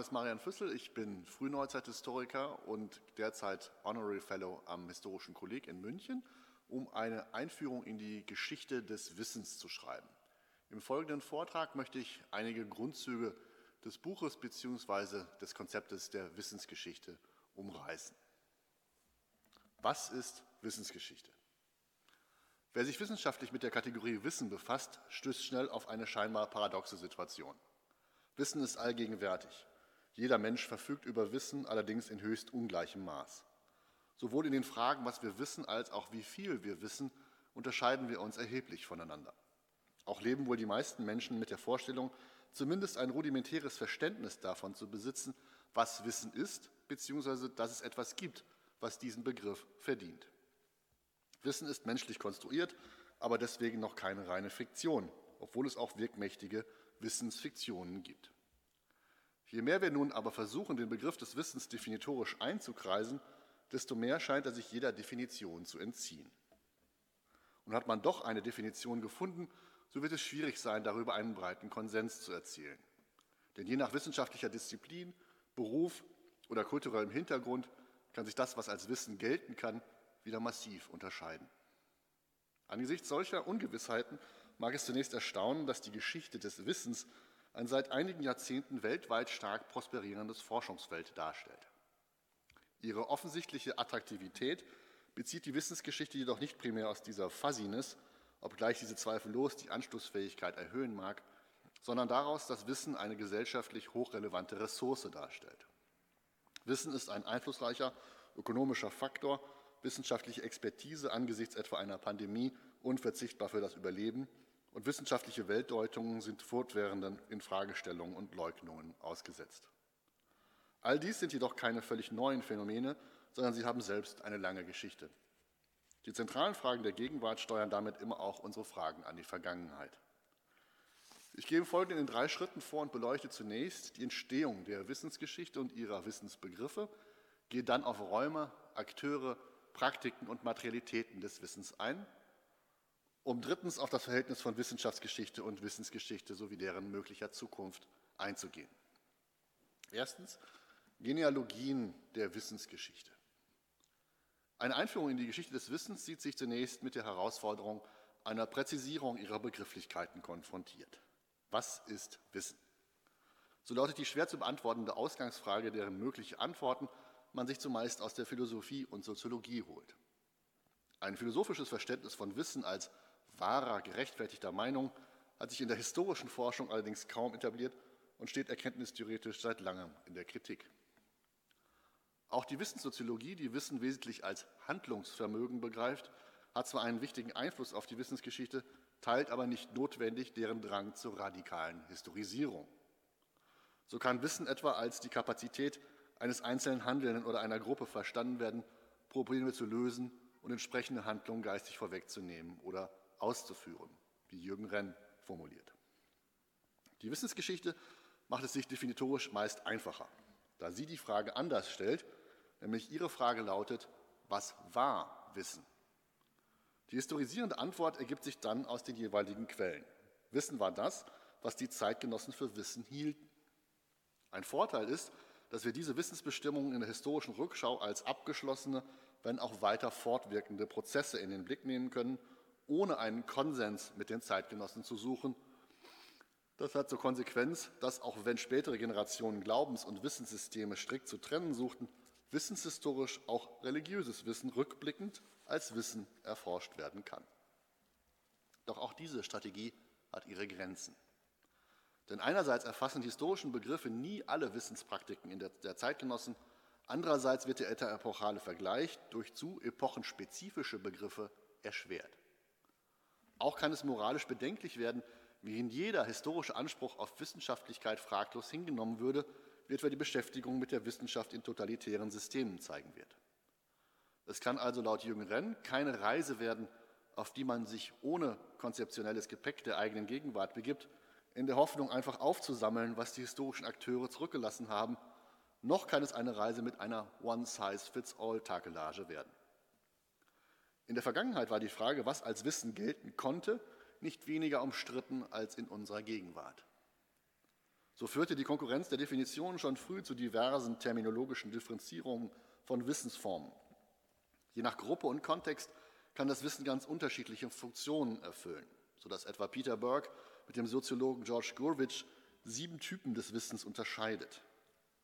Name ist Marian Füssel, ich bin Frühneuzeithistoriker und derzeit Honorary Fellow am Historischen Kolleg in München, um eine Einführung in die Geschichte des Wissens zu schreiben. Im folgenden Vortrag möchte ich einige Grundzüge des Buches bzw. des Konzeptes der Wissensgeschichte umreißen. Was ist Wissensgeschichte? Wer sich wissenschaftlich mit der Kategorie Wissen befasst, stößt schnell auf eine scheinbar paradoxe Situation. Wissen ist allgegenwärtig. Jeder Mensch verfügt über Wissen, allerdings in höchst ungleichem Maß. Sowohl in den Fragen, was wir wissen, als auch wie viel wir wissen, unterscheiden wir uns erheblich voneinander. Auch leben wohl die meisten Menschen mit der Vorstellung, zumindest ein rudimentäres Verständnis davon zu besitzen, was Wissen ist, beziehungsweise dass es etwas gibt, was diesen Begriff verdient. Wissen ist menschlich konstruiert, aber deswegen noch keine reine Fiktion, obwohl es auch wirkmächtige Wissensfiktionen gibt. Je mehr wir nun aber versuchen, den Begriff des Wissens definitorisch einzukreisen, desto mehr scheint er sich jeder Definition zu entziehen. Und hat man doch eine Definition gefunden, so wird es schwierig sein, darüber einen breiten Konsens zu erzielen. Denn je nach wissenschaftlicher Disziplin, Beruf oder kulturellem Hintergrund kann sich das, was als Wissen gelten kann, wieder massiv unterscheiden. Angesichts solcher Ungewissheiten mag es zunächst erstaunen, dass die Geschichte des Wissens ein seit einigen Jahrzehnten weltweit stark prosperierendes Forschungsfeld darstellt. Ihre offensichtliche Attraktivität bezieht die Wissensgeschichte jedoch nicht primär aus dieser Fuzziness, obgleich diese zweifellos die Anschlussfähigkeit erhöhen mag, sondern daraus, dass Wissen eine gesellschaftlich hochrelevante Ressource darstellt. Wissen ist ein einflussreicher ökonomischer Faktor, wissenschaftliche Expertise angesichts etwa einer Pandemie unverzichtbar für das Überleben und wissenschaftliche Weltdeutungen sind fortwährenden Infragestellungen und Leugnungen ausgesetzt. All dies sind jedoch keine völlig neuen Phänomene, sondern sie haben selbst eine lange Geschichte. Die zentralen Fragen der Gegenwart steuern damit immer auch unsere Fragen an die Vergangenheit. Ich gehe Folgenden in drei Schritten vor und beleuchte zunächst die Entstehung der Wissensgeschichte und ihrer Wissensbegriffe, gehe dann auf Räume, Akteure, Praktiken und Materialitäten des Wissens ein um drittens auf das Verhältnis von Wissenschaftsgeschichte und Wissensgeschichte sowie deren möglicher Zukunft einzugehen. Erstens Genealogien der Wissensgeschichte. Eine Einführung in die Geschichte des Wissens sieht sich zunächst mit der Herausforderung einer Präzisierung ihrer Begrifflichkeiten konfrontiert. Was ist Wissen? So lautet die schwer zu beantwortende Ausgangsfrage, deren mögliche Antworten man sich zumeist aus der Philosophie und Soziologie holt. Ein philosophisches Verständnis von Wissen als wahrer, gerechtfertigter Meinung hat sich in der historischen Forschung allerdings kaum etabliert und steht erkenntnistheoretisch seit langem in der Kritik. Auch die Wissenssoziologie, die Wissen wesentlich als Handlungsvermögen begreift, hat zwar einen wichtigen Einfluss auf die Wissensgeschichte, teilt aber nicht notwendig deren Drang zur radikalen Historisierung. So kann Wissen etwa als die Kapazität eines einzelnen Handelnden oder einer Gruppe verstanden werden, Probleme zu lösen und entsprechende Handlungen geistig vorwegzunehmen oder auszuführen, wie Jürgen Renn formuliert. Die Wissensgeschichte macht es sich definitorisch meist einfacher, da sie die Frage anders stellt, nämlich ihre Frage lautet, was war Wissen? Die historisierende Antwort ergibt sich dann aus den jeweiligen Quellen. Wissen war das, was die Zeitgenossen für Wissen hielten. Ein Vorteil ist, dass wir diese Wissensbestimmungen in der historischen Rückschau als abgeschlossene, wenn auch weiter fortwirkende Prozesse in den Blick nehmen können ohne einen Konsens mit den Zeitgenossen zu suchen. Das hat zur Konsequenz, dass auch wenn spätere Generationen Glaubens- und Wissenssysteme strikt zu trennen suchten, wissenshistorisch auch religiöses Wissen rückblickend als Wissen erforscht werden kann. Doch auch diese Strategie hat ihre Grenzen. Denn einerseits erfassen historischen Begriffe nie alle Wissenspraktiken in der, der Zeitgenossen, andererseits wird der interepochale Vergleich durch zu epochenspezifische Begriffe erschwert. Auch kann es moralisch bedenklich werden, während jeder historische Anspruch auf Wissenschaftlichkeit fraglos hingenommen würde, wie etwa die Beschäftigung mit der Wissenschaft in totalitären Systemen zeigen wird. Es kann also laut Jürgen Renn keine Reise werden, auf die man sich ohne konzeptionelles Gepäck der eigenen Gegenwart begibt, in der Hoffnung, einfach aufzusammeln, was die historischen Akteure zurückgelassen haben, noch kann es eine Reise mit einer One-Size-Fits-All-Takelage werden. In der Vergangenheit war die Frage, was als Wissen gelten konnte, nicht weniger umstritten als in unserer Gegenwart. So führte die Konkurrenz der Definition schon früh zu diversen terminologischen Differenzierungen von Wissensformen. Je nach Gruppe und Kontext kann das Wissen ganz unterschiedliche Funktionen erfüllen, sodass etwa Peter Burke mit dem Soziologen George Gurwitch sieben Typen des Wissens unterscheidet.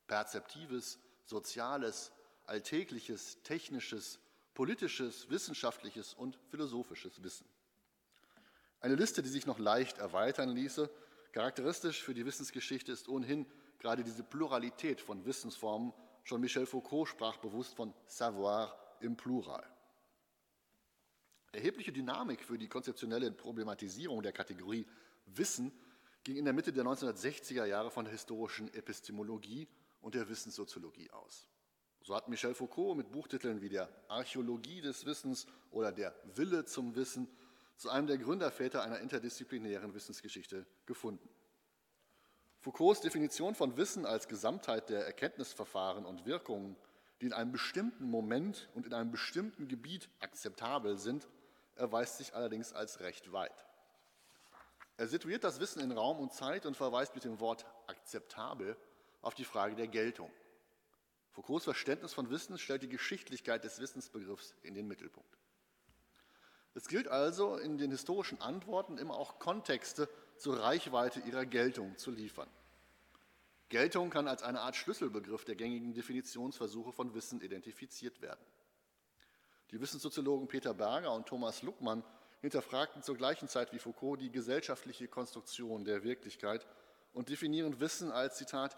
Perzeptives, soziales, alltägliches, technisches, politisches, wissenschaftliches und philosophisches Wissen. Eine Liste, die sich noch leicht erweitern ließe. Charakteristisch für die Wissensgeschichte ist ohnehin gerade diese Pluralität von Wissensformen. Schon Michel Foucault sprach bewusst von Savoir im Plural. Erhebliche Dynamik für die konzeptionelle Problematisierung der Kategorie Wissen ging in der Mitte der 1960er Jahre von der historischen Epistemologie und der Wissenssoziologie aus. So hat Michel Foucault mit Buchtiteln wie der Archäologie des Wissens oder der Wille zum Wissen zu einem der Gründerväter einer interdisziplinären Wissensgeschichte gefunden. Foucaults Definition von Wissen als Gesamtheit der Erkenntnisverfahren und Wirkungen, die in einem bestimmten Moment und in einem bestimmten Gebiet akzeptabel sind, erweist sich allerdings als recht weit. Er situiert das Wissen in Raum und Zeit und verweist mit dem Wort akzeptabel auf die Frage der Geltung. Foucaults Verständnis von Wissen stellt die Geschichtlichkeit des Wissensbegriffs in den Mittelpunkt. Es gilt also, in den historischen Antworten immer auch Kontexte zur Reichweite ihrer Geltung zu liefern. Geltung kann als eine Art Schlüsselbegriff der gängigen Definitionsversuche von Wissen identifiziert werden. Die Wissenssoziologen Peter Berger und Thomas Luckmann hinterfragten zur gleichen Zeit wie Foucault die gesellschaftliche Konstruktion der Wirklichkeit und definieren Wissen als Zitat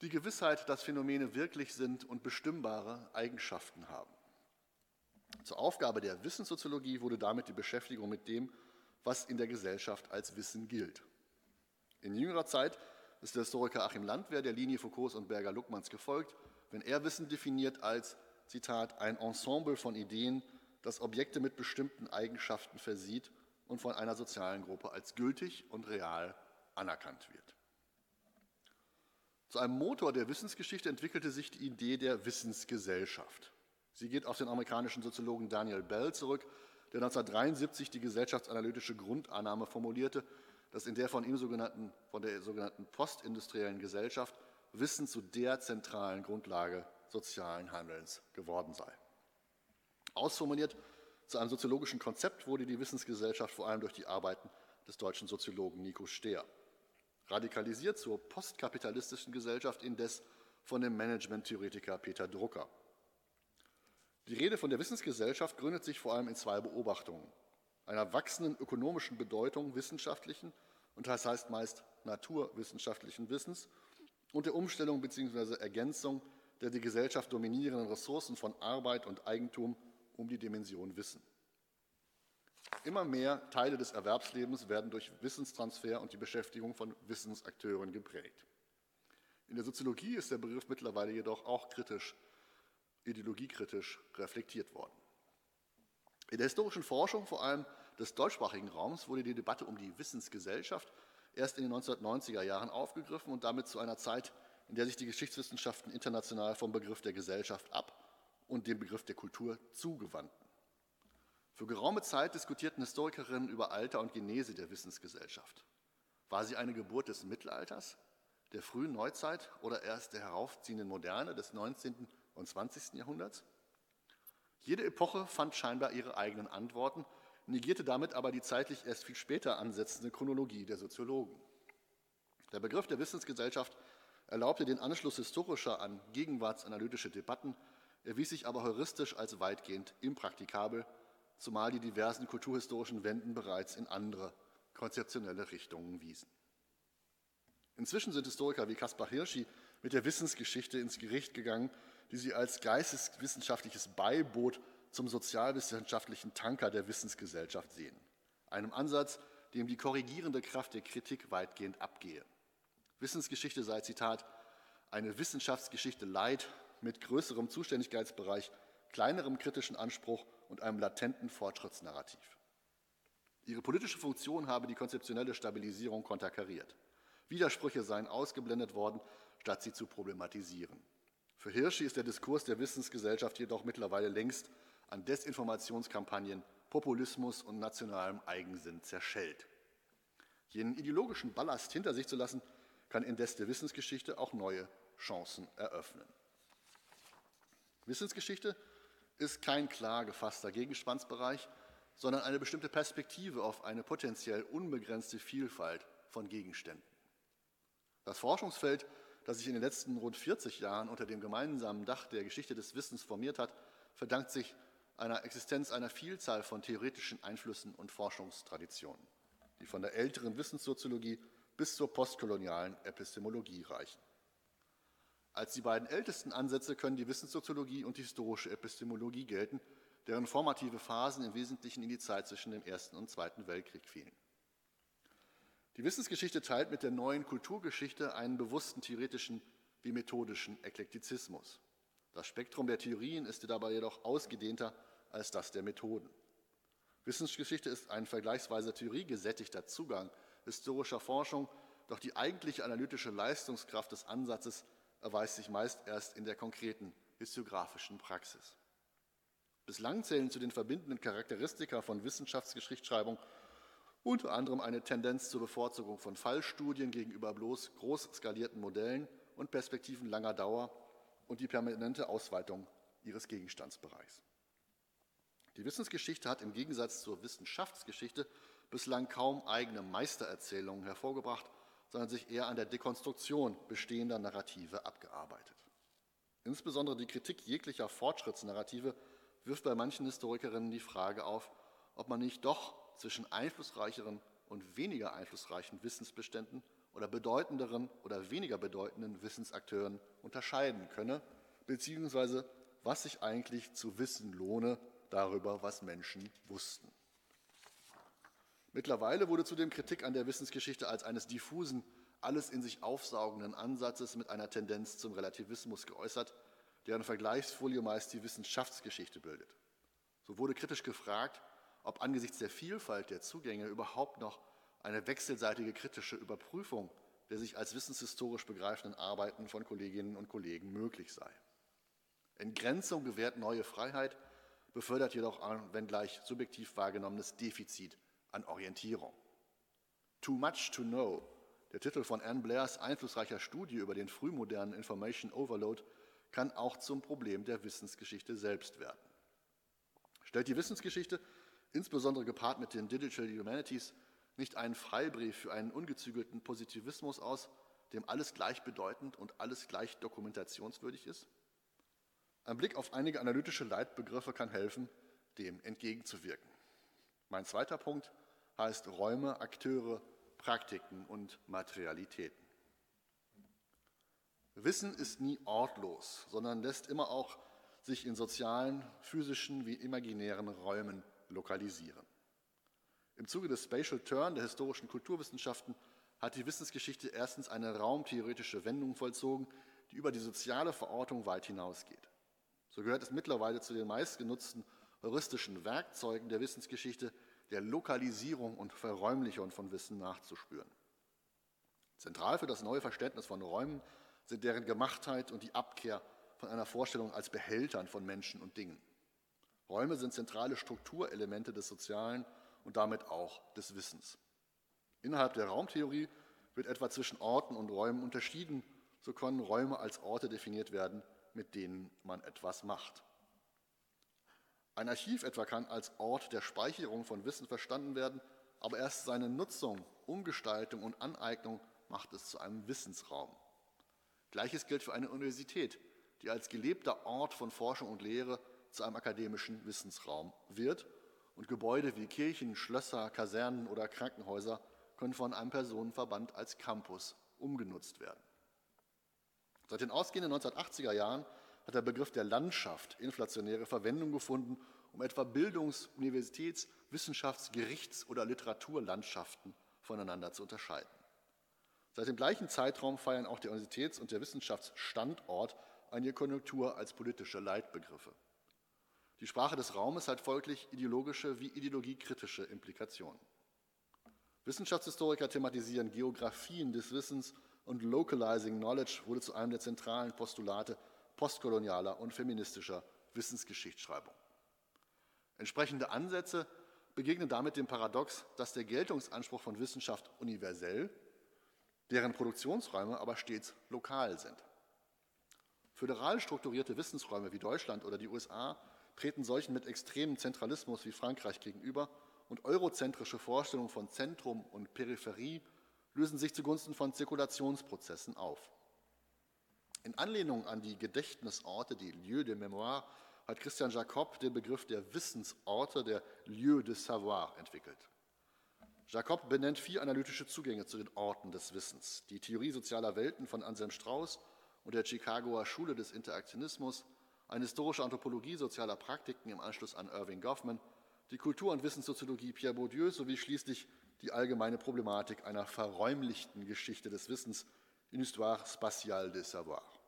die Gewissheit, dass Phänomene wirklich sind und bestimmbare Eigenschaften haben. Zur Aufgabe der Wissenssoziologie wurde damit die Beschäftigung mit dem, was in der Gesellschaft als Wissen gilt. In jüngerer Zeit ist der Historiker Achim Landwehr der Linie Foucaults und Berger-Luckmanns gefolgt, wenn er Wissen definiert als, Zitat, ein Ensemble von Ideen, das Objekte mit bestimmten Eigenschaften versieht und von einer sozialen Gruppe als gültig und real anerkannt wird. Zu einem Motor der Wissensgeschichte entwickelte sich die Idee der Wissensgesellschaft. Sie geht auf den amerikanischen Soziologen Daniel Bell zurück, der 1973 die gesellschaftsanalytische Grundannahme formulierte, dass in der von ihm sogenannten, von der sogenannten postindustriellen Gesellschaft Wissen zu der zentralen Grundlage sozialen Handelns geworden sei. Ausformuliert zu einem soziologischen Konzept wurde die Wissensgesellschaft vor allem durch die Arbeiten des deutschen Soziologen Nico Stehr. Radikalisiert zur postkapitalistischen Gesellschaft indes von dem Management-Theoretiker Peter Drucker. Die Rede von der Wissensgesellschaft gründet sich vor allem in zwei Beobachtungen. Einer wachsenden ökonomischen Bedeutung wissenschaftlichen und das heißt meist naturwissenschaftlichen Wissens und der Umstellung bzw. Ergänzung der die Gesellschaft dominierenden Ressourcen von Arbeit und Eigentum um die Dimension Wissen. Immer mehr Teile des Erwerbslebens werden durch Wissenstransfer und die Beschäftigung von Wissensakteuren geprägt. In der Soziologie ist der Begriff mittlerweile jedoch auch kritisch ideologiekritisch reflektiert worden. In der historischen Forschung, vor allem des deutschsprachigen Raums, wurde die Debatte um die Wissensgesellschaft erst in den 1990er Jahren aufgegriffen und damit zu einer Zeit, in der sich die Geschichtswissenschaften international vom Begriff der Gesellschaft ab und dem Begriff der Kultur zugewandten. Für geraume Zeit diskutierten Historikerinnen über Alter und Genese der Wissensgesellschaft. War sie eine Geburt des Mittelalters, der frühen Neuzeit oder erst der heraufziehenden Moderne des 19 und 20. Jahrhunderts. Jede Epoche fand scheinbar ihre eigenen Antworten, negierte damit aber die zeitlich erst viel später ansetzende Chronologie der Soziologen. Der Begriff der Wissensgesellschaft erlaubte den Anschluss historischer an gegenwartsanalytische Debatten, erwies sich aber heuristisch als weitgehend impraktikabel, zumal die diversen kulturhistorischen Wenden bereits in andere konzeptionelle Richtungen wiesen. Inzwischen sind Historiker wie Kaspar Hirschi mit der Wissensgeschichte ins Gericht gegangen die sie als geisteswissenschaftliches Beiboot zum sozialwissenschaftlichen Tanker der Wissensgesellschaft sehen. Einem Ansatz, dem die korrigierende Kraft der Kritik weitgehend abgehe. Wissensgeschichte sei, Zitat, eine Wissenschaftsgeschichte Leid mit größerem Zuständigkeitsbereich, kleinerem kritischen Anspruch und einem latenten Fortschrittsnarrativ. Ihre politische Funktion habe die konzeptionelle Stabilisierung konterkariert. Widersprüche seien ausgeblendet worden, statt sie zu problematisieren. Für Hirschi ist der Diskurs der Wissensgesellschaft jedoch mittlerweile längst an Desinformationskampagnen, Populismus und nationalem Eigensinn zerschellt. Jenen ideologischen Ballast hinter sich zu lassen, kann indes der Wissensgeschichte auch neue Chancen eröffnen. Wissensgeschichte ist kein klar gefasster Gegenspannsbereich, sondern eine bestimmte Perspektive auf eine potenziell unbegrenzte Vielfalt von Gegenständen. Das Forschungsfeld, das sich in den letzten rund 40 Jahren unter dem gemeinsamen Dach der Geschichte des Wissens formiert hat, verdankt sich einer Existenz einer Vielzahl von theoretischen Einflüssen und Forschungstraditionen, die von der älteren Wissenssoziologie bis zur postkolonialen Epistemologie reichen. Als die beiden ältesten Ansätze können die Wissenssoziologie und die historische Epistemologie gelten, deren formative Phasen im Wesentlichen in die Zeit zwischen dem Ersten und Zweiten Weltkrieg fielen. Die Wissensgeschichte teilt mit der neuen Kulturgeschichte einen bewussten theoretischen wie methodischen Eklektizismus. Das Spektrum der Theorien ist dabei jedoch ausgedehnter als das der Methoden. Wissensgeschichte ist ein vergleichsweise theoriegesättigter Zugang historischer Forschung, doch die eigentliche analytische Leistungskraft des Ansatzes erweist sich meist erst in der konkreten historiografischen Praxis. Bislang zählen zu den verbindenden Charakteristika von Wissenschaftsgeschichtsschreibung unter anderem eine Tendenz zur Bevorzugung von Fallstudien gegenüber bloß groß skalierten Modellen und Perspektiven langer Dauer und die permanente Ausweitung ihres Gegenstandsbereichs. Die Wissensgeschichte hat im Gegensatz zur Wissenschaftsgeschichte bislang kaum eigene Meistererzählungen hervorgebracht, sondern sich eher an der Dekonstruktion bestehender Narrative abgearbeitet. Insbesondere die Kritik jeglicher Fortschrittsnarrative wirft bei manchen Historikerinnen die Frage auf, ob man nicht doch zwischen einflussreicheren und weniger einflussreichen Wissensbeständen oder bedeutenderen oder weniger bedeutenden Wissensakteuren unterscheiden könne, beziehungsweise was sich eigentlich zu wissen lohne darüber, was Menschen wussten. Mittlerweile wurde zudem Kritik an der Wissensgeschichte als eines diffusen, alles in sich aufsaugenden Ansatzes mit einer Tendenz zum Relativismus geäußert, deren Vergleichsfolie meist die Wissenschaftsgeschichte bildet. So wurde kritisch gefragt, ob angesichts der Vielfalt der Zugänge überhaupt noch eine wechselseitige kritische Überprüfung der sich als wissenshistorisch begreifenden Arbeiten von Kolleginnen und Kollegen möglich sei. Entgrenzung gewährt neue Freiheit, befördert jedoch ein, wenngleich subjektiv wahrgenommenes Defizit an Orientierung. Too Much to Know, der Titel von Anne Blairs einflussreicher Studie über den frühmodernen Information Overload, kann auch zum Problem der Wissensgeschichte selbst werden. Stellt die Wissensgeschichte, insbesondere gepaart mit den Digital Humanities, nicht einen Freibrief für einen ungezügelten Positivismus aus, dem alles gleichbedeutend und alles gleich dokumentationswürdig ist? Ein Blick auf einige analytische Leitbegriffe kann helfen, dem entgegenzuwirken. Mein zweiter Punkt heißt Räume, Akteure, Praktiken und Materialitäten. Wissen ist nie ortlos, sondern lässt immer auch sich in sozialen, physischen wie imaginären Räumen lokalisieren. Im Zuge des Spatial Turn der historischen Kulturwissenschaften hat die Wissensgeschichte erstens eine raumtheoretische Wendung vollzogen, die über die soziale Verortung weit hinausgeht. So gehört es mittlerweile zu den meistgenutzten heuristischen Werkzeugen der Wissensgeschichte, der Lokalisierung und Verräumlichung von Wissen nachzuspüren. Zentral für das neue Verständnis von Räumen sind deren Gemachtheit und die Abkehr von einer Vorstellung als Behältern von Menschen und Dingen. Räume sind zentrale Strukturelemente des Sozialen und damit auch des Wissens. Innerhalb der Raumtheorie wird etwa zwischen Orten und Räumen unterschieden, so können Räume als Orte definiert werden, mit denen man etwas macht. Ein Archiv etwa kann als Ort der Speicherung von Wissen verstanden werden, aber erst seine Nutzung, Umgestaltung und Aneignung macht es zu einem Wissensraum. Gleiches gilt für eine Universität, die als gelebter Ort von Forschung und Lehre zu einem akademischen Wissensraum wird. Und Gebäude wie Kirchen, Schlösser, Kasernen oder Krankenhäuser können von einem Personenverband als Campus umgenutzt werden. Seit den ausgehenden 1980er Jahren hat der Begriff der Landschaft inflationäre Verwendung gefunden, um etwa Bildungs-, Universitäts-, Wissenschafts-, Gerichts- oder Literaturlandschaften voneinander zu unterscheiden. Seit dem gleichen Zeitraum feiern auch der Universitäts- und der Wissenschaftsstandort eine Konjunktur als politische Leitbegriffe. Die Sprache des Raumes hat folglich ideologische wie ideologiekritische Implikationen. Wissenschaftshistoriker thematisieren Geografien des Wissens und Localizing Knowledge wurde zu einem der zentralen Postulate postkolonialer und feministischer Wissensgeschichtsschreibung. Entsprechende Ansätze begegnen damit dem Paradox, dass der Geltungsanspruch von Wissenschaft universell, deren Produktionsräume aber stets lokal sind. Föderal strukturierte Wissensräume wie Deutschland oder die USA treten solchen mit extremem Zentralismus wie Frankreich gegenüber und eurozentrische Vorstellungen von Zentrum und Peripherie lösen sich zugunsten von Zirkulationsprozessen auf. In Anlehnung an die Gedächtnisorte, die Lieu de Mémoire, hat Christian Jacob den Begriff der Wissensorte, der Lieu de Savoir, entwickelt. Jacob benennt vier analytische Zugänge zu den Orten des Wissens. Die Theorie sozialer Welten von Anselm Strauß und der Chicagoer Schule des Interaktionismus, eine historische Anthropologie sozialer Praktiken im Anschluss an Irving Goffman, die Kultur- und Wissenssoziologie Pierre Bourdieu sowie schließlich die allgemeine Problematik einer verräumlichten Geschichte des Wissens, une histoire spatiale des savoirs.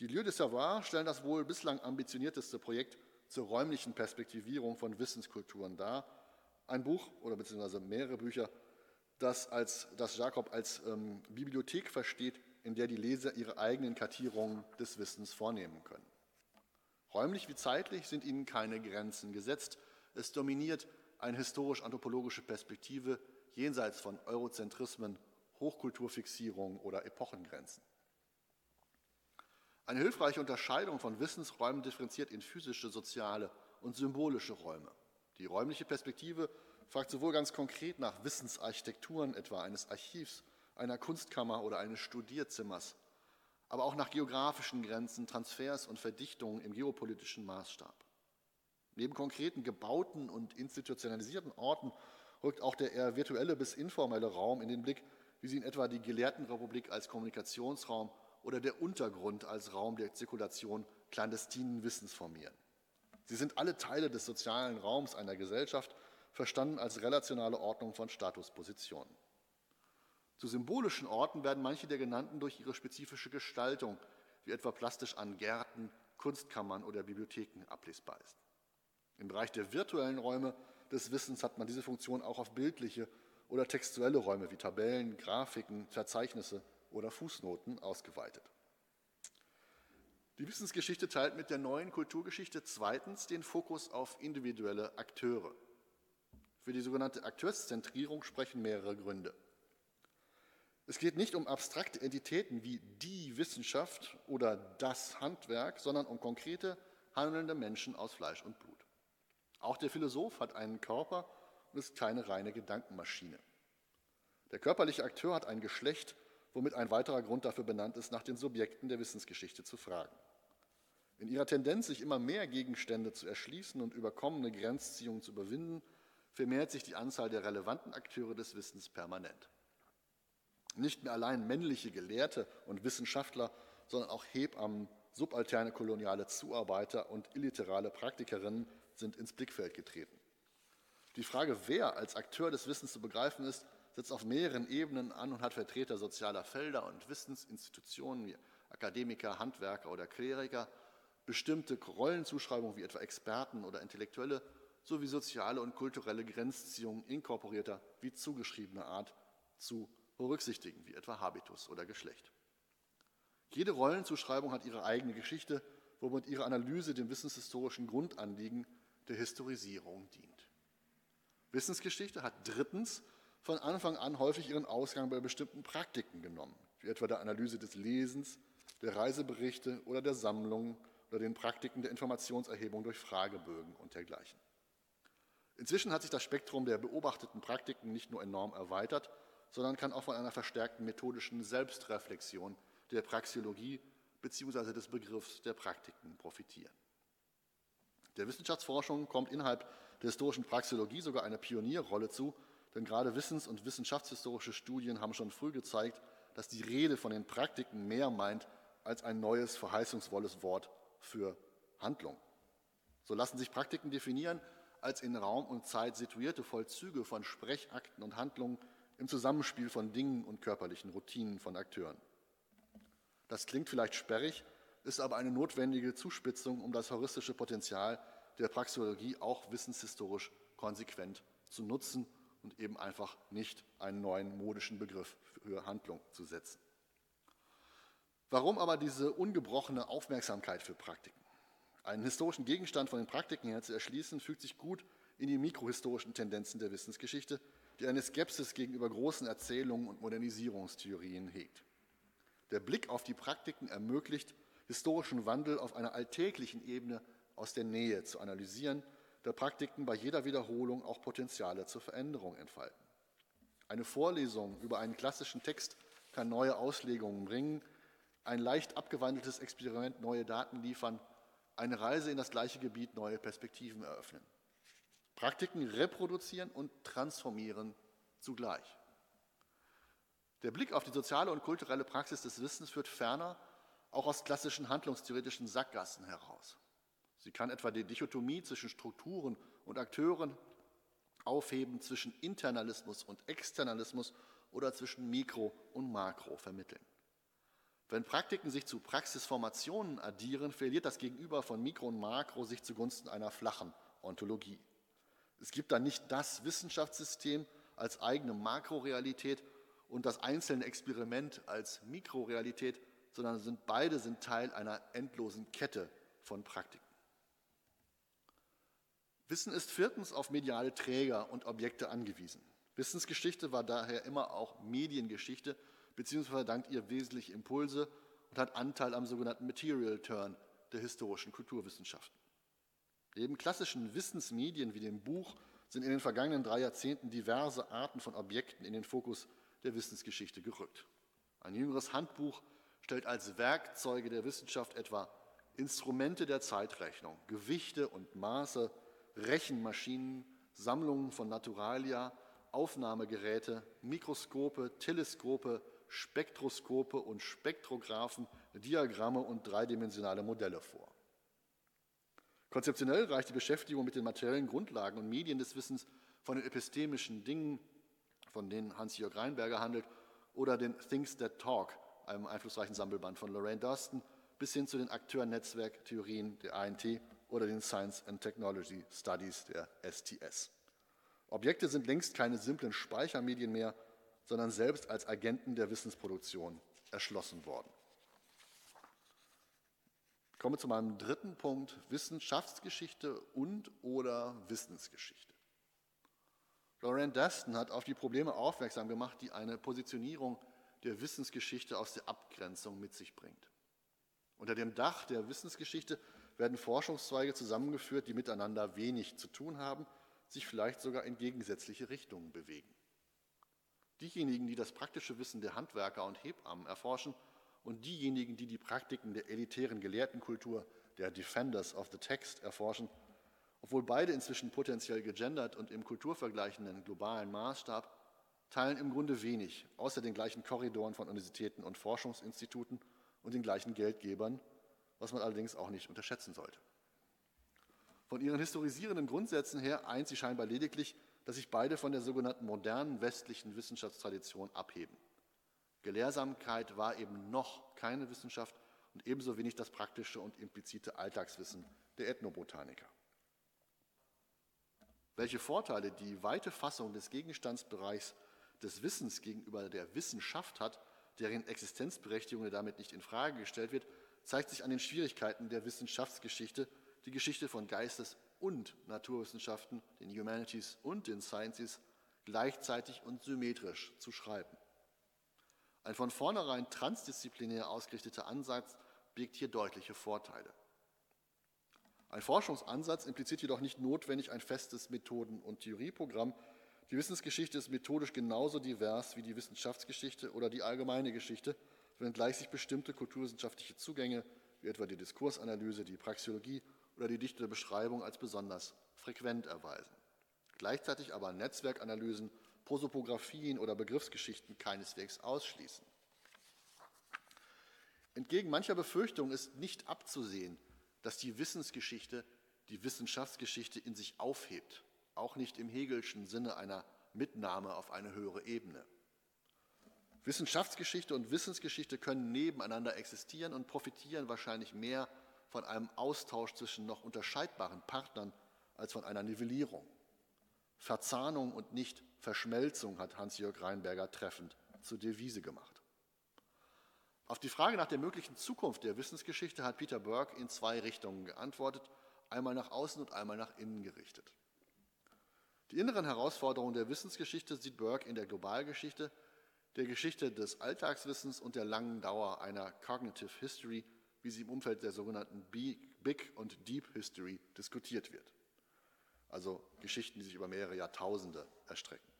Die Lieux des Savoirs stellen das wohl bislang ambitionierteste Projekt zur räumlichen Perspektivierung von Wissenskulturen dar. Ein Buch oder beziehungsweise mehrere Bücher, das, als, das Jakob als ähm, Bibliothek versteht, in der die Leser ihre eigenen Kartierungen des Wissens vornehmen können. Räumlich wie zeitlich sind ihnen keine Grenzen gesetzt. Es dominiert eine historisch-anthropologische Perspektive jenseits von Eurozentrismen, Hochkulturfixierung oder Epochengrenzen. Eine hilfreiche Unterscheidung von Wissensräumen differenziert in physische, soziale und symbolische Räume. Die räumliche Perspektive fragt sowohl ganz konkret nach Wissensarchitekturen, etwa eines Archivs, einer Kunstkammer oder eines Studierzimmers, aber auch nach geografischen Grenzen, Transfers und Verdichtungen im geopolitischen Maßstab. Neben konkreten gebauten und institutionalisierten Orten rückt auch der eher virtuelle bis informelle Raum in den Blick, wie sie in etwa die Gelehrtenrepublik als Kommunikationsraum oder der Untergrund als Raum der Zirkulation clandestinen Wissens formieren. Sie sind alle Teile des sozialen Raums einer Gesellschaft, verstanden als relationale Ordnung von Statuspositionen. Zu symbolischen Orten werden manche der genannten durch ihre spezifische Gestaltung, wie etwa plastisch an Gärten, Kunstkammern oder Bibliotheken ablesbar ist. Im Bereich der virtuellen Räume des Wissens hat man diese Funktion auch auf bildliche oder textuelle Räume wie Tabellen, Grafiken, Verzeichnisse oder Fußnoten ausgeweitet. Die Wissensgeschichte teilt mit der neuen Kulturgeschichte zweitens den Fokus auf individuelle Akteure. Für die sogenannte Akteurszentrierung sprechen mehrere Gründe. Es geht nicht um abstrakte Entitäten wie die Wissenschaft oder das Handwerk, sondern um konkrete, handelnde Menschen aus Fleisch und Blut. Auch der Philosoph hat einen Körper und ist keine reine Gedankenmaschine. Der körperliche Akteur hat ein Geschlecht womit ein weiterer Grund dafür benannt ist, nach den Subjekten der Wissensgeschichte zu fragen. In ihrer Tendenz, sich immer mehr Gegenstände zu erschließen und überkommene Grenzziehungen zu überwinden, vermehrt sich die Anzahl der relevanten Akteure des Wissens permanent. Nicht mehr allein männliche Gelehrte und Wissenschaftler, sondern auch Hebammen, subalterne koloniale Zuarbeiter und illiterale Praktikerinnen sind ins Blickfeld getreten. Die Frage, wer als Akteur des Wissens zu begreifen ist, setzt auf mehreren Ebenen an und hat Vertreter sozialer Felder und Wissensinstitutionen wie Akademiker, Handwerker oder Kleriker, bestimmte Rollenzuschreibungen wie etwa Experten oder Intellektuelle sowie soziale und kulturelle Grenzziehungen inkorporierter wie zugeschriebener Art zu berücksichtigen, wie etwa Habitus oder Geschlecht. Jede Rollenzuschreibung hat ihre eigene Geschichte, womit ihre Analyse dem wissenshistorischen Grundanliegen der Historisierung dient. Wissensgeschichte hat drittens von Anfang an häufig ihren Ausgang bei bestimmten Praktiken genommen, wie etwa der Analyse des Lesens, der Reiseberichte oder der Sammlungen oder den Praktiken der Informationserhebung durch Fragebögen und dergleichen. Inzwischen hat sich das Spektrum der beobachteten Praktiken nicht nur enorm erweitert, sondern kann auch von einer verstärkten methodischen Selbstreflexion der Praxiologie bzw. des Begriffs der Praktiken profitieren. Der Wissenschaftsforschung kommt innerhalb der historischen Praxiologie sogar eine Pionierrolle zu, denn gerade wissens- und wissenschaftshistorische Studien haben schon früh gezeigt, dass die Rede von den Praktiken mehr meint als ein neues, verheißungsvolles Wort für Handlung. So lassen sich Praktiken definieren als in Raum und Zeit situierte Vollzüge von Sprechakten und Handlungen im Zusammenspiel von Dingen und körperlichen Routinen von Akteuren. Das klingt vielleicht sperrig, ist aber eine notwendige Zuspitzung, um das heuristische Potenzial der Praxeologie auch wissenshistorisch konsequent zu nutzen und eben einfach nicht einen neuen modischen Begriff für Handlung zu setzen. Warum aber diese ungebrochene Aufmerksamkeit für Praktiken? Einen historischen Gegenstand von den Praktiken her zu erschließen, fügt sich gut in die mikrohistorischen Tendenzen der Wissensgeschichte, die eine Skepsis gegenüber großen Erzählungen und Modernisierungstheorien hegt. Der Blick auf die Praktiken ermöglicht, historischen Wandel auf einer alltäglichen Ebene aus der Nähe zu analysieren, da Praktiken bei jeder Wiederholung auch Potenziale zur Veränderung entfalten. Eine Vorlesung über einen klassischen Text kann neue Auslegungen bringen, ein leicht abgewandeltes Experiment neue Daten liefern, eine Reise in das gleiche Gebiet neue Perspektiven eröffnen. Praktiken reproduzieren und transformieren zugleich. Der Blick auf die soziale und kulturelle Praxis des Wissens führt ferner auch aus klassischen handlungstheoretischen Sackgassen heraus. Sie kann etwa die Dichotomie zwischen Strukturen und Akteuren aufheben, zwischen Internalismus und Externalismus oder zwischen Mikro und Makro vermitteln. Wenn Praktiken sich zu Praxisformationen addieren, verliert das Gegenüber von Mikro und Makro sich zugunsten einer flachen Ontologie. Es gibt dann nicht das Wissenschaftssystem als eigene Makrorealität und das einzelne Experiment als Mikrorealität, sondern sind, beide sind Teil einer endlosen Kette von Praktiken. Wissen ist viertens auf mediale Träger und Objekte angewiesen. Wissensgeschichte war daher immer auch Mediengeschichte, beziehungsweise dankt ihr wesentliche Impulse und hat Anteil am sogenannten Material Turn der historischen Kulturwissenschaften. Neben klassischen Wissensmedien wie dem Buch sind in den vergangenen drei Jahrzehnten diverse Arten von Objekten in den Fokus der Wissensgeschichte gerückt. Ein jüngeres Handbuch stellt als Werkzeuge der Wissenschaft etwa Instrumente der Zeitrechnung, Gewichte und Maße, Rechenmaschinen, Sammlungen von Naturalia, Aufnahmegeräte, Mikroskope, Teleskope, Spektroskope und Spektrographen, Diagramme und dreidimensionale Modelle vor. Konzeptionell reicht die Beschäftigung mit den materiellen Grundlagen und Medien des Wissens von den epistemischen Dingen, von denen Hans-Jörg Reinberger handelt, oder den Things That Talk, einem einflussreichen Sammelband von Lorraine Durston, bis hin zu den Akteur-Netzwerk-Theorien der ANT oder den Science and Technology Studies der STS. Objekte sind längst keine simplen Speichermedien mehr, sondern selbst als Agenten der Wissensproduktion erschlossen worden. Ich komme zu meinem dritten Punkt, Wissenschaftsgeschichte und oder Wissensgeschichte. Lorraine Daston hat auf die Probleme aufmerksam gemacht, die eine Positionierung der Wissensgeschichte aus der Abgrenzung mit sich bringt. Unter dem Dach der Wissensgeschichte werden Forschungszweige zusammengeführt, die miteinander wenig zu tun haben, sich vielleicht sogar in gegensätzliche Richtungen bewegen. Diejenigen, die das praktische Wissen der Handwerker und Hebammen erforschen und diejenigen, die die Praktiken der elitären Gelehrtenkultur, der Defenders of the Text erforschen, obwohl beide inzwischen potenziell gegendert und im kulturvergleichenden globalen Maßstab, teilen im Grunde wenig, außer den gleichen Korridoren von Universitäten und Forschungsinstituten und den gleichen Geldgebern, was man allerdings auch nicht unterschätzen sollte. Von ihren historisierenden Grundsätzen her eint sie scheinbar lediglich, dass sich beide von der sogenannten modernen westlichen Wissenschaftstradition abheben. Gelehrsamkeit war eben noch keine Wissenschaft und ebenso wenig das praktische und implizite Alltagswissen der Ethnobotaniker. Welche Vorteile die weite Fassung des Gegenstandsbereichs des Wissens gegenüber der Wissenschaft hat, deren Existenzberechtigung damit nicht in Frage gestellt wird, zeigt sich an den Schwierigkeiten der Wissenschaftsgeschichte, die Geschichte von Geistes- und Naturwissenschaften, den Humanities und den Sciences gleichzeitig und symmetrisch zu schreiben. Ein von vornherein transdisziplinär ausgerichteter Ansatz birgt hier deutliche Vorteile. Ein Forschungsansatz impliziert jedoch nicht notwendig ein festes Methoden- und Theorieprogramm. Die Wissensgeschichte ist methodisch genauso divers wie die Wissenschaftsgeschichte oder die allgemeine Geschichte, wenngleich sich bestimmte kulturwissenschaftliche Zugänge, wie etwa die Diskursanalyse, die Praxeologie oder die dichte Beschreibung als besonders frequent erweisen. Gleichzeitig aber Netzwerkanalysen, Prosopographien oder Begriffsgeschichten keineswegs ausschließen. Entgegen mancher Befürchtung ist nicht abzusehen, dass die Wissensgeschichte die Wissenschaftsgeschichte in sich aufhebt, auch nicht im Hegelschen Sinne einer Mitnahme auf eine höhere Ebene. Wissenschaftsgeschichte und Wissensgeschichte können nebeneinander existieren und profitieren wahrscheinlich mehr von einem Austausch zwischen noch unterscheidbaren Partnern als von einer Nivellierung. Verzahnung und nicht Verschmelzung hat Hans-Jörg Reinberger treffend zur Devise gemacht. Auf die Frage nach der möglichen Zukunft der Wissensgeschichte hat Peter Burke in zwei Richtungen geantwortet, einmal nach außen und einmal nach innen gerichtet. Die inneren Herausforderungen der Wissensgeschichte sieht Burke in der Globalgeschichte, der Geschichte des Alltagswissens und der langen Dauer einer Cognitive History, wie sie im Umfeld der sogenannten Big und Deep History diskutiert wird. Also Geschichten, die sich über mehrere Jahrtausende erstrecken.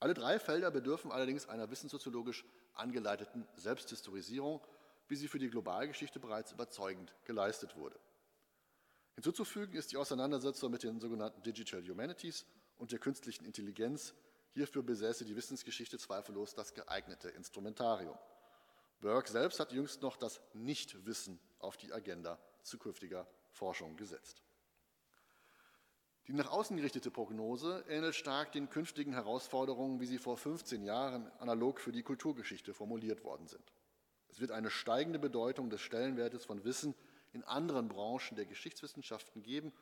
Alle drei Felder bedürfen allerdings einer wissenssoziologisch angeleiteten Selbsthistorisierung, wie sie für die Globalgeschichte bereits überzeugend geleistet wurde. Hinzuzufügen ist die Auseinandersetzung mit den sogenannten Digital Humanities und der künstlichen Intelligenz. Hierfür besäße die Wissensgeschichte zweifellos das geeignete Instrumentarium. Burke selbst hat jüngst noch das Nichtwissen auf die Agenda zukünftiger Forschung gesetzt. Die nach außen gerichtete Prognose ähnelt stark den künftigen Herausforderungen, wie sie vor 15 Jahren analog für die Kulturgeschichte formuliert worden sind. Es wird eine steigende Bedeutung des Stellenwertes von Wissen in anderen Branchen der Geschichtswissenschaften geben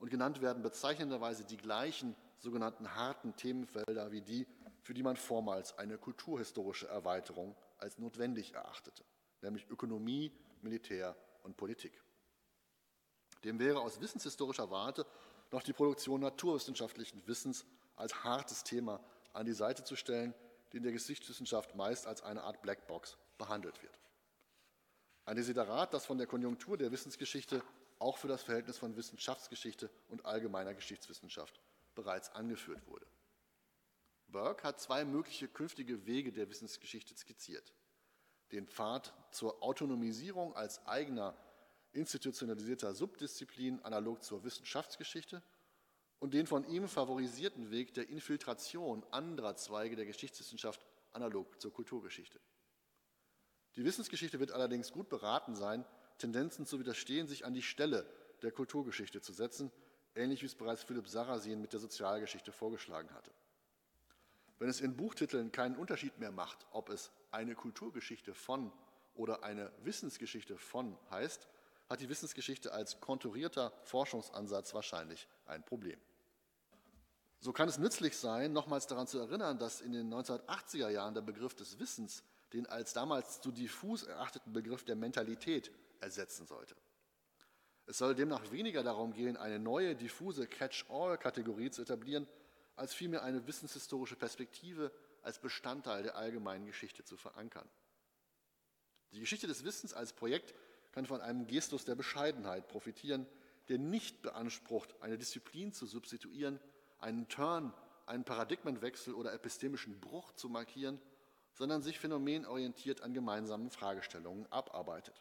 und genannt werden bezeichnenderweise die gleichen sogenannten harten Themenfelder wie die, für die man vormals eine kulturhistorische Erweiterung als notwendig erachtete, nämlich Ökonomie, Militär und Politik. Dem wäre aus wissenshistorischer Warte noch die Produktion naturwissenschaftlichen Wissens als hartes Thema an die Seite zu stellen, die in der Geschichtswissenschaft meist als eine Art Blackbox behandelt wird. Ein Desiderat, das von der Konjunktur der Wissensgeschichte auch für das Verhältnis von Wissenschaftsgeschichte und allgemeiner Geschichtswissenschaft bereits angeführt wurde. Burke hat zwei mögliche künftige Wege der Wissensgeschichte skizziert. Den Pfad zur Autonomisierung als eigener institutionalisierter Subdisziplin analog zur Wissenschaftsgeschichte und den von ihm favorisierten Weg der Infiltration anderer Zweige der Geschichtswissenschaft analog zur Kulturgeschichte. Die Wissensgeschichte wird allerdings gut beraten sein, Tendenzen zu widerstehen, sich an die Stelle der Kulturgeschichte zu setzen, ähnlich wie es bereits Philipp Sarrazin mit der Sozialgeschichte vorgeschlagen hatte. Wenn es in Buchtiteln keinen Unterschied mehr macht, ob es eine Kulturgeschichte von oder eine Wissensgeschichte von heißt, hat die Wissensgeschichte als konturierter Forschungsansatz wahrscheinlich ein Problem. So kann es nützlich sein, nochmals daran zu erinnern, dass in den 1980er Jahren der Begriff des Wissens den als damals zu diffus erachteten Begriff der Mentalität ersetzen sollte. Es soll demnach weniger darum gehen, eine neue, diffuse Catch-all-Kategorie zu etablieren, als vielmehr eine wissenshistorische Perspektive als Bestandteil der allgemeinen Geschichte zu verankern. Die Geschichte des Wissens als Projekt kann von einem Gestus der Bescheidenheit profitieren, der nicht beansprucht, eine Disziplin zu substituieren, einen Turn, einen Paradigmenwechsel oder epistemischen Bruch zu markieren, sondern sich phänomenorientiert an gemeinsamen Fragestellungen abarbeitet.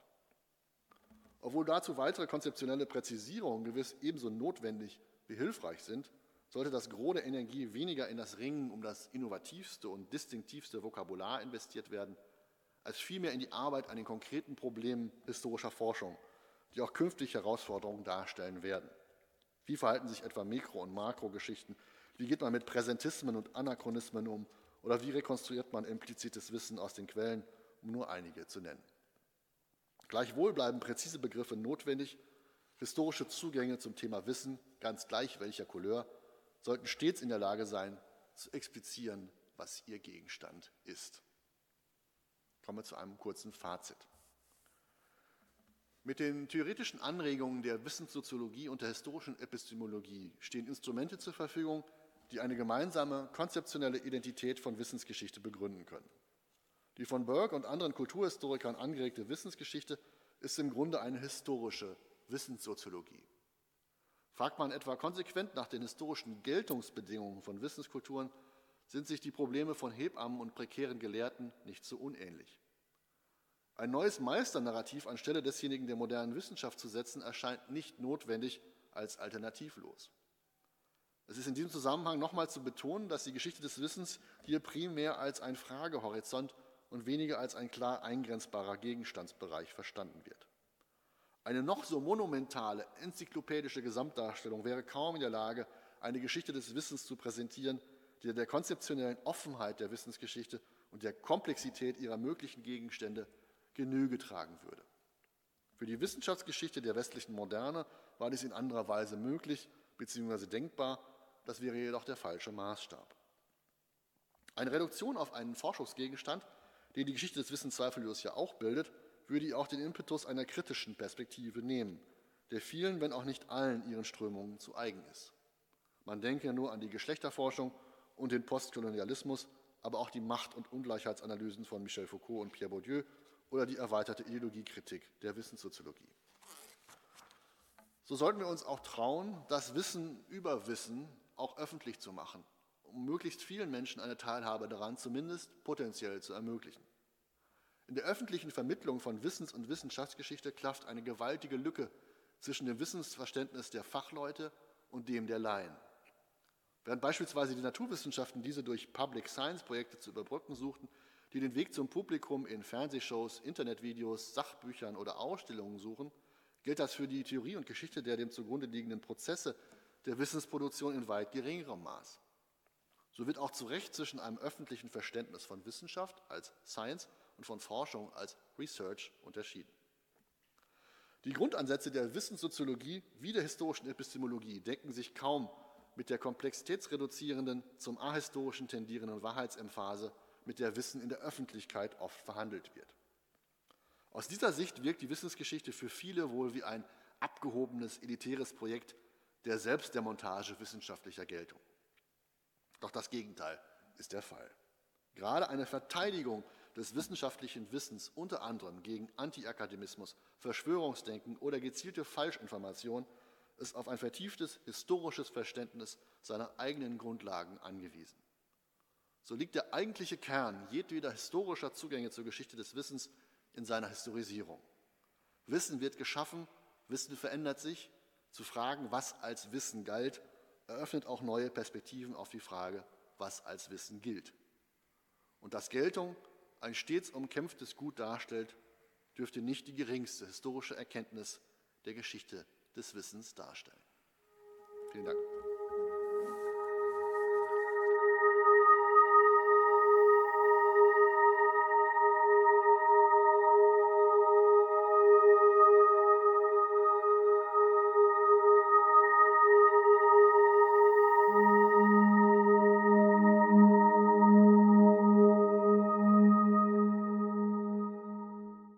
Obwohl dazu weitere konzeptionelle Präzisierungen gewiss ebenso notwendig wie hilfreich sind, sollte das Gros der Energie weniger in das Ringen um das innovativste und distinktivste Vokabular investiert werden, als vielmehr in die Arbeit an den konkreten Problemen historischer Forschung, die auch künftig Herausforderungen darstellen werden. Wie verhalten sich etwa Mikro- und Makrogeschichten? Wie geht man mit Präsentismen und Anachronismen um? Oder wie rekonstruiert man implizites Wissen aus den Quellen, um nur einige zu nennen? Gleichwohl bleiben präzise Begriffe notwendig. Historische Zugänge zum Thema Wissen, ganz gleich welcher Couleur, sollten stets in der Lage sein, zu explizieren, was ihr Gegenstand ist. Kommen wir zu einem kurzen Fazit. Mit den theoretischen Anregungen der Wissenssoziologie und der historischen Epistemologie stehen Instrumente zur Verfügung, die eine gemeinsame konzeptionelle Identität von Wissensgeschichte begründen können. Die von Burke und anderen Kulturhistorikern angeregte Wissensgeschichte ist im Grunde eine historische Wissenssoziologie. Fragt man etwa konsequent nach den historischen Geltungsbedingungen von Wissenskulturen, sind sich die Probleme von Hebammen und prekären Gelehrten nicht so unähnlich. Ein neues Meisternarrativ anstelle desjenigen der modernen Wissenschaft zu setzen, erscheint nicht notwendig als alternativlos. Es ist in diesem Zusammenhang nochmal zu betonen, dass die Geschichte des Wissens hier primär als ein Fragehorizont und weniger als ein klar eingrenzbarer Gegenstandsbereich verstanden wird. Eine noch so monumentale enzyklopädische Gesamtdarstellung wäre kaum in der Lage, eine Geschichte des Wissens zu präsentieren, die der konzeptionellen Offenheit der Wissensgeschichte und der Komplexität ihrer möglichen Gegenstände Genüge tragen würde. Für die Wissenschaftsgeschichte der westlichen Moderne war dies in anderer Weise möglich bzw. denkbar, das wäre jedoch der falsche Maßstab. Eine Reduktion auf einen Forschungsgegenstand, den die Geschichte des Wissens zweifellos ja auch bildet, würde auch den Impetus einer kritischen Perspektive nehmen, der vielen, wenn auch nicht allen ihren Strömungen zu eigen ist. Man denke nur an die Geschlechterforschung und den Postkolonialismus, aber auch die Macht- und Ungleichheitsanalysen von Michel Foucault und Pierre Bourdieu oder die erweiterte Ideologiekritik der Wissenssoziologie. So sollten wir uns auch trauen, das Wissen über Wissen auch öffentlich zu machen, um möglichst vielen Menschen eine Teilhabe daran zumindest potenziell zu ermöglichen. In der öffentlichen Vermittlung von Wissens- und Wissenschaftsgeschichte klafft eine gewaltige Lücke zwischen dem Wissensverständnis der Fachleute und dem der Laien. Während beispielsweise die Naturwissenschaften diese durch Public Science Projekte zu überbrücken suchten, die den Weg zum Publikum in Fernsehshows, Internetvideos, Sachbüchern oder Ausstellungen suchen, gilt das für die Theorie und Geschichte der dem zugrunde liegenden Prozesse der Wissensproduktion in weit geringerem Maß. So wird auch zu Recht zwischen einem öffentlichen Verständnis von Wissenschaft als Science und von Forschung als Research unterschieden. Die Grundansätze der Wissenssoziologie wie der historischen Epistemologie decken sich kaum mit der komplexitätsreduzierenden, zum ahistorischen tendierenden Wahrheitsemphase, mit der Wissen in der Öffentlichkeit oft verhandelt wird. Aus dieser Sicht wirkt die Wissensgeschichte für viele wohl wie ein abgehobenes, elitäres Projekt der Selbstdemontage wissenschaftlicher Geltung. Doch das Gegenteil ist der Fall. Gerade eine Verteidigung des wissenschaftlichen Wissens unter anderem gegen Antiakademismus, Verschwörungsdenken oder gezielte Falschinformation ist auf ein vertieftes historisches Verständnis seiner eigenen Grundlagen angewiesen. So liegt der eigentliche Kern jedweder historischer Zugänge zur Geschichte des Wissens in seiner Historisierung. Wissen wird geschaffen, Wissen verändert sich. Zu fragen, was als Wissen galt, eröffnet auch neue Perspektiven auf die Frage, was als Wissen gilt. Und dass Geltung ein stets umkämpftes Gut darstellt, dürfte nicht die geringste historische Erkenntnis der Geschichte des Wissens darstellen. Vielen Dank.